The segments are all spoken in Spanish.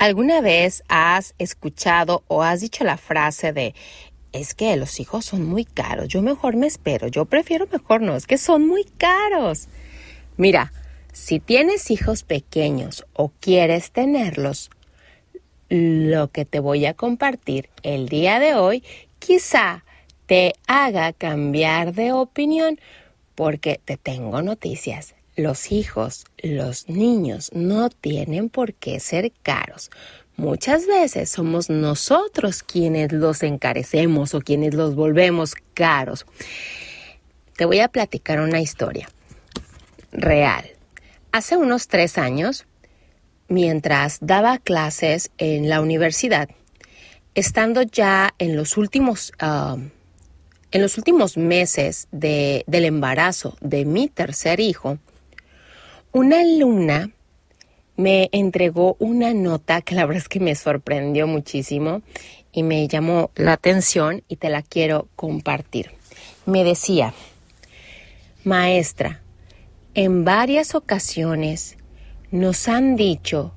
¿Alguna vez has escuchado o has dicho la frase de es que los hijos son muy caros, yo mejor me espero, yo prefiero mejor no, es que son muy caros? Mira, si tienes hijos pequeños o quieres tenerlos, lo que te voy a compartir el día de hoy quizá te haga cambiar de opinión porque te tengo noticias los hijos, los niños no tienen por qué ser caros. Muchas veces somos nosotros quienes los encarecemos o quienes los volvemos caros. Te voy a platicar una historia real. Hace unos tres años, mientras daba clases en la universidad, estando ya en los últimos, ah, en los últimos meses del embarazo de mi tercer hijo, una alumna me entregó una nota que la verdad es que me sorprendió muchísimo y me llamó la atención y te la quiero compartir. Me decía, maestra, en varias ocasiones nos han dicho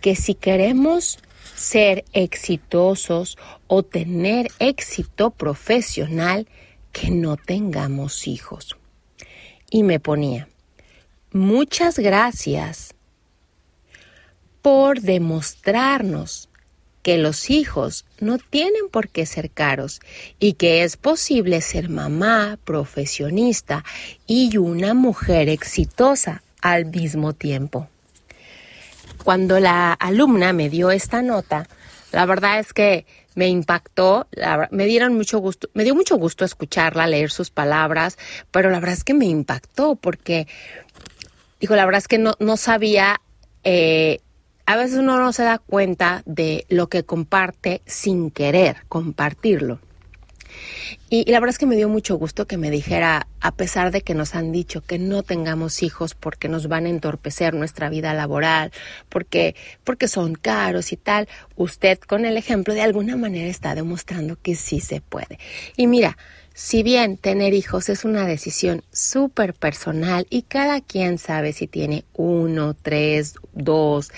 que si queremos ser exitosos o tener éxito profesional, que no tengamos hijos. Y me ponía, Muchas gracias por demostrarnos que los hijos no tienen por qué ser caros y que es posible ser mamá, profesionista y una mujer exitosa al mismo tiempo. Cuando la alumna me dio esta nota, la verdad es que me impactó, me dieron mucho gusto, me dio mucho gusto escucharla, leer sus palabras, pero la verdad es que me impactó porque dijo, la verdad es que no, no sabía, eh, a veces uno no se da cuenta de lo que comparte sin querer compartirlo. Y, la verdad es que me dio mucho gusto que me dijera, a pesar de que nos han dicho que no tengamos hijos porque nos van a entorpecer nuestra vida laboral, porque, porque son caros y tal, usted con el ejemplo de alguna manera está demostrando que sí se puede. Y mira, si bien tener hijos es una decisión súper personal y cada quien sabe si tiene uno, tres, dos,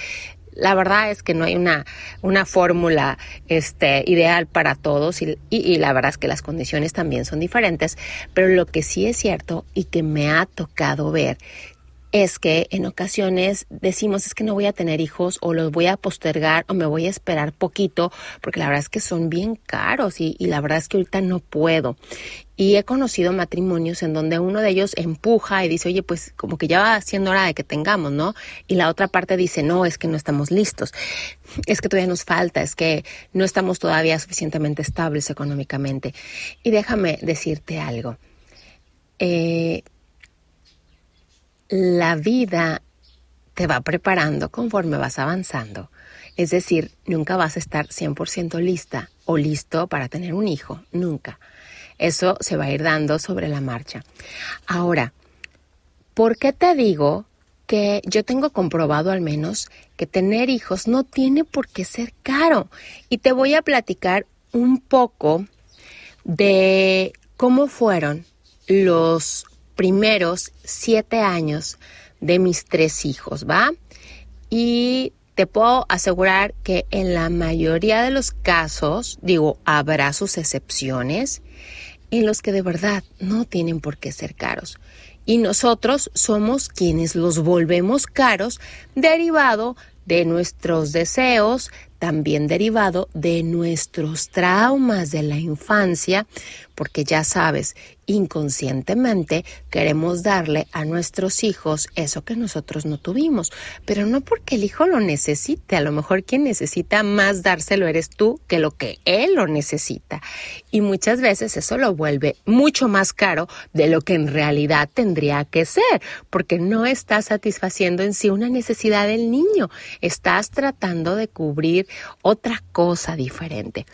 la verdad es que no hay una, una fórmula este, ideal para todos y, y, la verdad es que las condiciones también son diferentes, pero lo que sí es cierto y que me ha tocado ver es que en ocasiones decimos es que no voy a tener hijos o los voy a postergar o me voy a esperar poquito porque la verdad es que son bien caros y, la verdad es que ahorita no puedo. Y he conocido matrimonios en donde uno de ellos empuja y dice, oye, pues como que ya va siendo hora de que tengamos, ¿no? Y la otra parte dice, no, es que no estamos listos, es que todavía nos falta, es que no estamos todavía suficientemente estables económicamente. Y déjame decirte algo. Eh, la vida te va preparando conforme vas avanzando. Es decir, nunca vas a estar 100% lista o listo para tener un hijo, nunca. Eso se va a ir dando sobre la marcha. Ahora, ¿por qué te digo que yo tengo comprobado al menos que tener hijos no tiene por qué ser caro? Y te voy a platicar un poco de cómo fueron los primeros siete años de mis tres hijos, ¿va? Y te puedo asegurar que en la mayoría de los casos, digo, habrá sus excepciones, en los que de verdad no tienen por qué ser caros. Y nosotros somos quienes los volvemos caros derivado de nuestros deseos, también derivado de nuestros traumas de la infancia, porque ya sabes, inconscientemente queremos darle a nuestros hijos eso que nosotros no tuvimos, pero no porque el hijo lo necesite, a lo mejor quien necesita más dárselo eres tú que lo que él lo necesita. Y muchas veces eso lo vuelve mucho más caro de lo que en realidad tendría que ser, porque no estás satisfaciendo en sí una necesidad del niño, estás tratando de cubrir otra cosa diferente.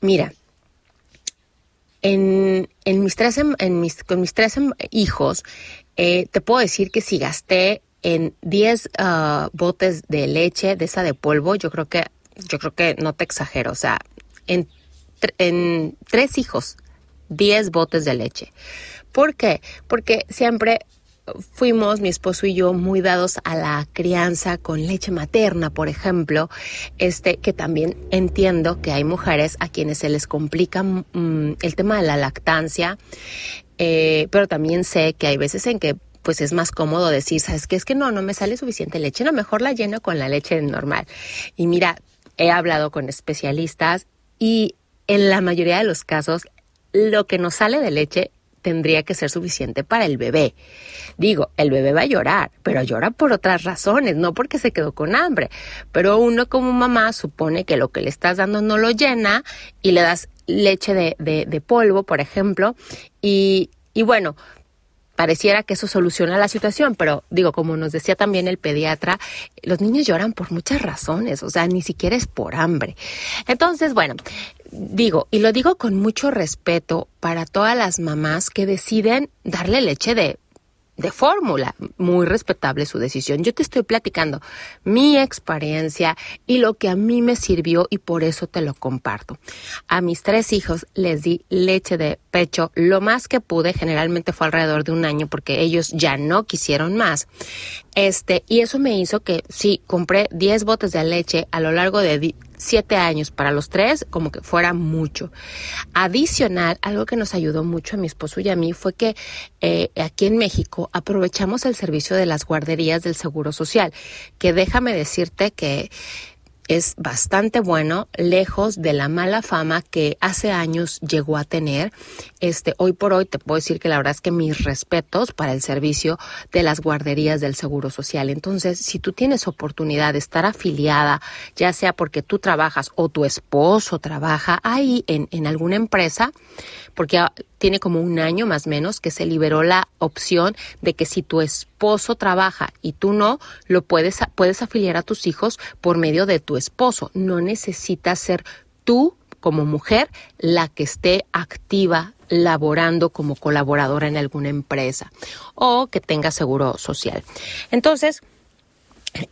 Mira, en, mis tres, em, con mis tres em, hijos, eh, te puedo decir que si gasté en 10 ah, botes de leche de esa de polvo, yo creo que, yo creo que no te exagero, o sea, en, en tres hijos, 10 botes de leche. ¿Por qué? Porque siempre fuimos, mi esposo y yo, muy dados a la crianza con leche materna, por ejemplo, este, que también entiendo que hay mujeres a quienes se les complica mm, el tema de la lactancia, eh, pero también sé que hay veces en que pues es más cómodo decir, ¿sabes qué? Es que no, no me sale suficiente leche, no, mejor la lleno con la leche normal. Y mira, he hablado con especialistas y en la mayoría de los casos, lo que nos sale de leche tendría que ser suficiente para el bebé. Digo, el bebé va a llorar, pero llora por otras razones, no porque se quedó con hambre. Pero uno como mamá supone que lo que le estás dando no lo llena y le das leche de, de, polvo, por ejemplo, y, y bueno, pareciera que eso soluciona la situación, pero digo, como nos decía también el pediatra, los niños lloran por muchas razones, o sea, ni siquiera es por hambre. Entonces, bueno, digo, y lo digo con mucho respeto para todas las mamás que deciden darle leche de de fórmula. Muy respetable su decisión. Yo te estoy platicando mi experiencia y lo que a mí me sirvió y por eso te lo comparto. A mis tres hijos les di leche de pecho lo más que pude, generalmente fue alrededor de un año porque ellos ya no quisieron más. Este, y eso me hizo que sí, compré 10 botes de leche a lo largo de siete años para los tres, como que fuera mucho. Adicional, algo que nos ayudó mucho a mi esposo y a mí fue que eh, aquí en México aprovechamos el servicio de las guarderías del Seguro Social, que déjame decirte que es bastante bueno, lejos de la mala fama que hace años llegó a tener. Este, hoy por hoy te puedo decir que la verdad es que mis respetos para el servicio de las guarderías del Seguro Social. Entonces, si tú tienes oportunidad de estar afiliada, ya sea porque tú trabajas o tu esposo trabaja ahí en, en alguna empresa, porque tiene como un año más o menos que se liberó la opción de que si tu esposo trabaja y tú no, lo puedes, puedes afiliar a tus hijos por medio de tu esposo. No necesitas ser tú como mujer la que esté activa laborando como colaboradora en alguna empresa o que tenga seguro social. Entonces,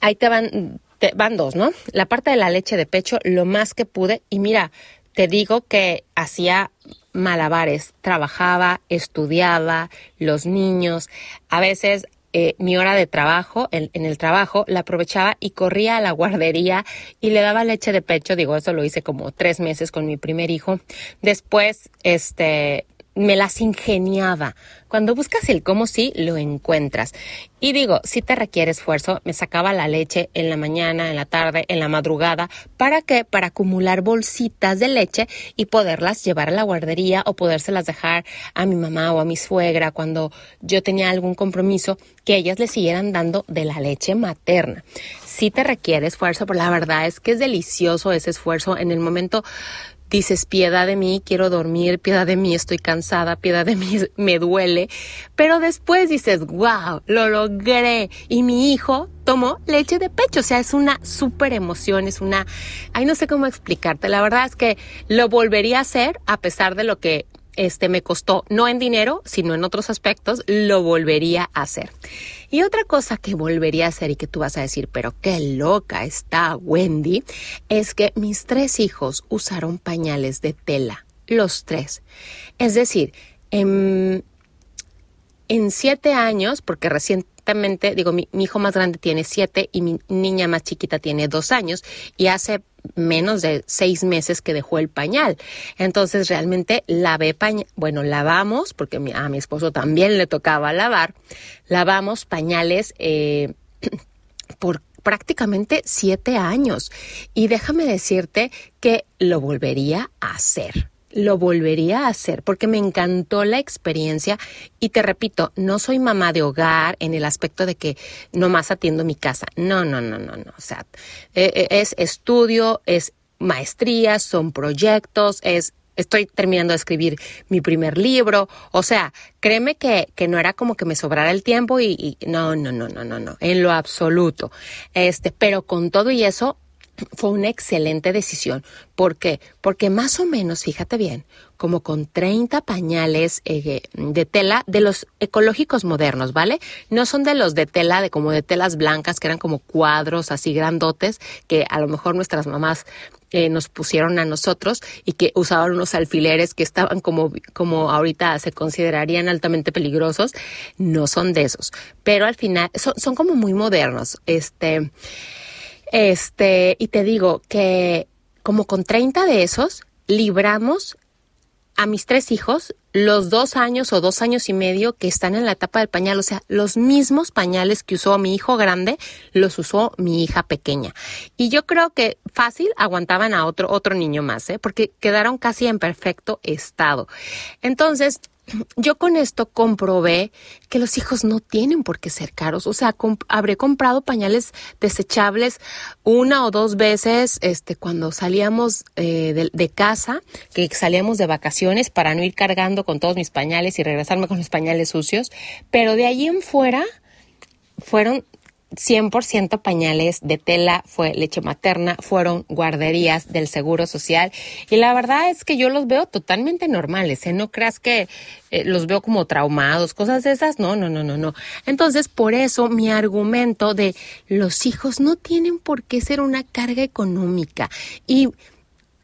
ahí te van, te van dos, ¿no? La parte de la leche de pecho, lo más que pude. Y mira, te digo que hacía malabares, trabajaba, estudiaba, los niños, a veces eh, mi hora de trabajo, en, en, el trabajo, la aprovechaba y corría a la guardería y le daba leche de pecho. Digo, eso lo hice como tres meses con mi primer hijo. Después, este, me las ingeniaba. Cuando buscas el cómo sí, lo encuentras. Y digo, si te requiere esfuerzo, me sacaba la leche en la mañana, en la tarde, en la madrugada. ¿Para qué? Para acumular bolsitas de leche y poderlas llevar a la guardería o podérselas dejar a mi mamá o a mi suegra cuando yo tenía algún compromiso, que ellas le siguieran dando de la leche materna. Si te requiere esfuerzo, pero la verdad es que es delicioso ese esfuerzo en el momento dices, piedad de mí, quiero dormir, piedad de mí, estoy cansada, piedad de mí, me duele. Pero después dices, wow, lo logré. Y mi hijo tomó leche de pecho. O sea, es una súper emoción, es una... Ay, no sé cómo explicarte. La verdad es que lo volvería a hacer a pesar de lo que este me costó, no en dinero, sino en otros aspectos, lo volvería a hacer. Y otra cosa que volvería a hacer y que tú vas a decir, pero qué loca está Wendy, es que mis tres hijos usaron pañales de tela, los tres. Es decir, en, en siete años, porque recientemente, digo, mi, mi hijo más grande tiene siete y mi niña más chiquita tiene dos años, y hace menos de seis meses que dejó el pañal. Entonces realmente lavé pañal, bueno, lavamos, porque a mi esposo también le tocaba lavar, lavamos pañales eh, por prácticamente siete años. Y déjame decirte que lo volvería a hacer lo volvería a hacer porque me encantó la experiencia y te repito, no soy mamá de hogar en el aspecto de que nomás atiendo mi casa. No, no, no, no, no. O sea, eh, eh, es estudio, es maestría, son proyectos, es estoy terminando de escribir mi primer libro. O sea, créeme que, que no era como que me sobrara el tiempo y, y, no, no, no, no, no, no, en lo absoluto. Este, pero con todo y eso, fue una excelente decisión. ¿Por qué? Porque más o menos, fíjate bien, como con 30 pañales eh, de tela de los ecológicos modernos, ¿vale? No son de los de tela, de como de telas blancas, que eran como cuadros así grandotes, que a lo mejor nuestras mamás eh, nos pusieron a nosotros y que usaban unos alfileres que estaban como, como ahorita se considerarían altamente peligrosos. No son de esos. Pero al final son, son como muy modernos. Este. Este, y te digo que como con 30 de esos, libramos a mis tres hijos los dos años o dos años y medio que están en la etapa del pañal. O sea, los mismos pañales que usó mi hijo grande, los usó mi hija pequeña. Y yo creo que fácil aguantaban a otro, otro niño más, ¿eh? porque quedaron casi en perfecto estado. Entonces, yo con esto comprobé que los hijos no tienen por qué ser caros. O sea, habré comprado pañales desechables una o dos veces este, cuando salíamos eh, de, de, casa, que salíamos de vacaciones para no ir cargando con todos mis pañales y regresarme con los pañales sucios. Pero de allí en fuera fueron 100% pañales de tela, fue leche materna, fueron guarderías del Seguro Social y la verdad es que yo los veo totalmente normales, ¿eh? no creas que eh, los veo como traumados, cosas de esas, no, no, no, no, no. Entonces, por eso mi argumento de los hijos no tienen por qué ser una carga económica y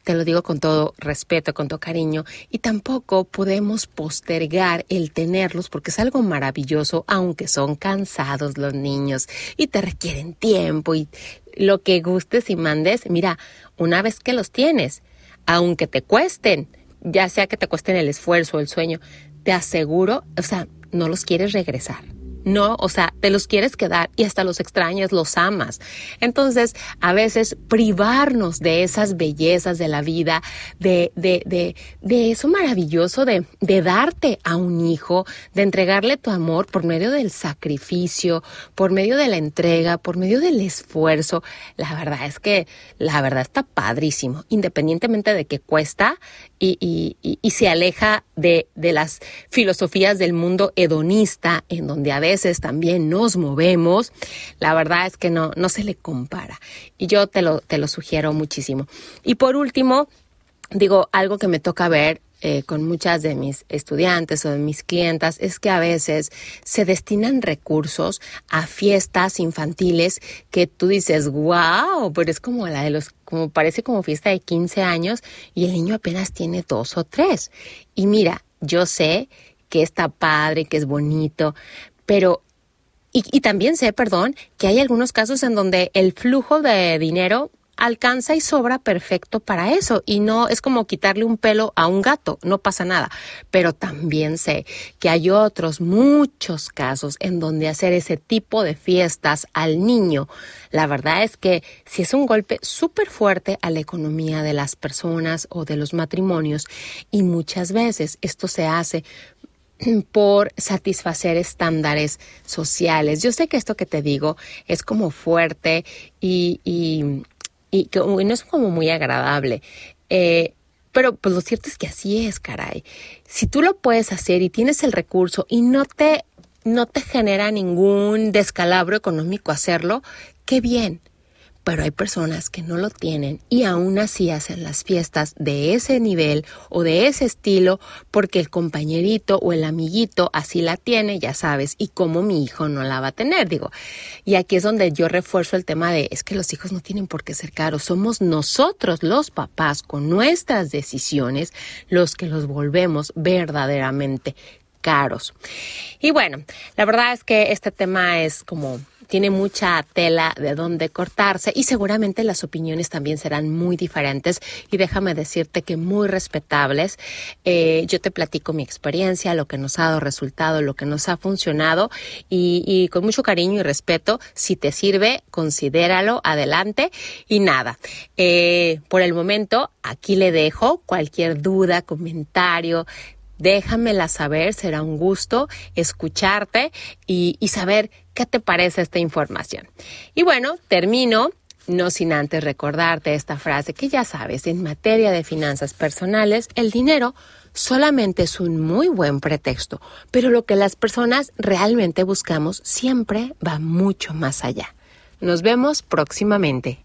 te lo digo con todo respeto, con todo cariño, y tampoco podemos postergar el tenerlos porque es algo maravilloso, aunque son cansados los niños y te requieren tiempo y lo que gustes y mandes. Mira, una vez que los tienes, aunque te cuesten, ya sea que te cuesten el esfuerzo, el sueño, te aseguro, o sea, no los quieres regresar. No, o sea, te los quieres quedar y hasta los extrañas, los amas. Entonces, a veces privarnos de esas bellezas de la vida, de, de, de, de eso maravilloso de, de darte a un hijo, de entregarle tu amor por medio del sacrificio, por medio de la entrega, por medio del esfuerzo. La verdad es que la verdad está padrísimo, independientemente de que cuesta y, y, y, se aleja de, de las filosofías del mundo hedonista, en donde a veces también nos movemos, la verdad es que no, no se le compara. Y yo te lo, te lo sugiero muchísimo. Y por último, digo, algo que me toca ver eh, con muchas de mis estudiantes o de mis clientas es que a veces se destinan recursos a fiestas infantiles que tú dices, wow, pero es como la de los, como parece como fiesta de 15 años y el niño apenas tiene dos o tres. Y mira, yo sé que está padre, que es bonito, pero y, y, también sé, perdón, que hay algunos casos en donde el flujo de dinero alcanza y sobra perfecto para eso y no es como quitarle un pelo a un gato, no pasa nada. Pero también sé que hay otros muchos casos en donde hacer ese tipo de fiestas al niño, la verdad es que si es un golpe súper fuerte a la economía de las personas o de los matrimonios y muchas veces esto se hace por satisfacer estándares sociales. Yo sé que esto que te digo es como fuerte y, y y no es como muy agradable. Eh, pero pues lo cierto es que así es, caray. Si tú lo puedes hacer y tienes el recurso y no te, no te genera ningún descalabro económico hacerlo, qué bien pero hay personas que no lo tienen y aún así hacen las fiestas de ese nivel o de ese estilo porque el compañerito o el amiguito así la tiene, ya sabes, y como mi hijo no la va a tener, digo. Y aquí es donde yo refuerzo el tema de es que los hijos no tienen por qué ser caros, somos nosotros los papás con nuestras decisiones los que los volvemos verdaderamente caros. Y bueno, la verdad es que este tema es como tiene mucha tela de dónde cortarse y seguramente las opiniones también serán muy diferentes y déjame decirte que muy respetables. Eh, yo te platico mi experiencia, lo que nos ha dado resultado, lo que nos ha funcionado y, con mucho cariño y respeto, si te sirve, considéralo, adelante y nada. Eh, por el momento, aquí le dejo cualquier duda, comentario, déjamela saber, será un gusto escucharte y, saber qué te parece esta información. Y bueno, termino no sin antes recordarte esta frase que ya sabes, en materia de finanzas personales, el dinero solamente es un muy buen pretexto, pero lo que las personas realmente buscamos siempre va mucho más allá. Nos vemos próximamente.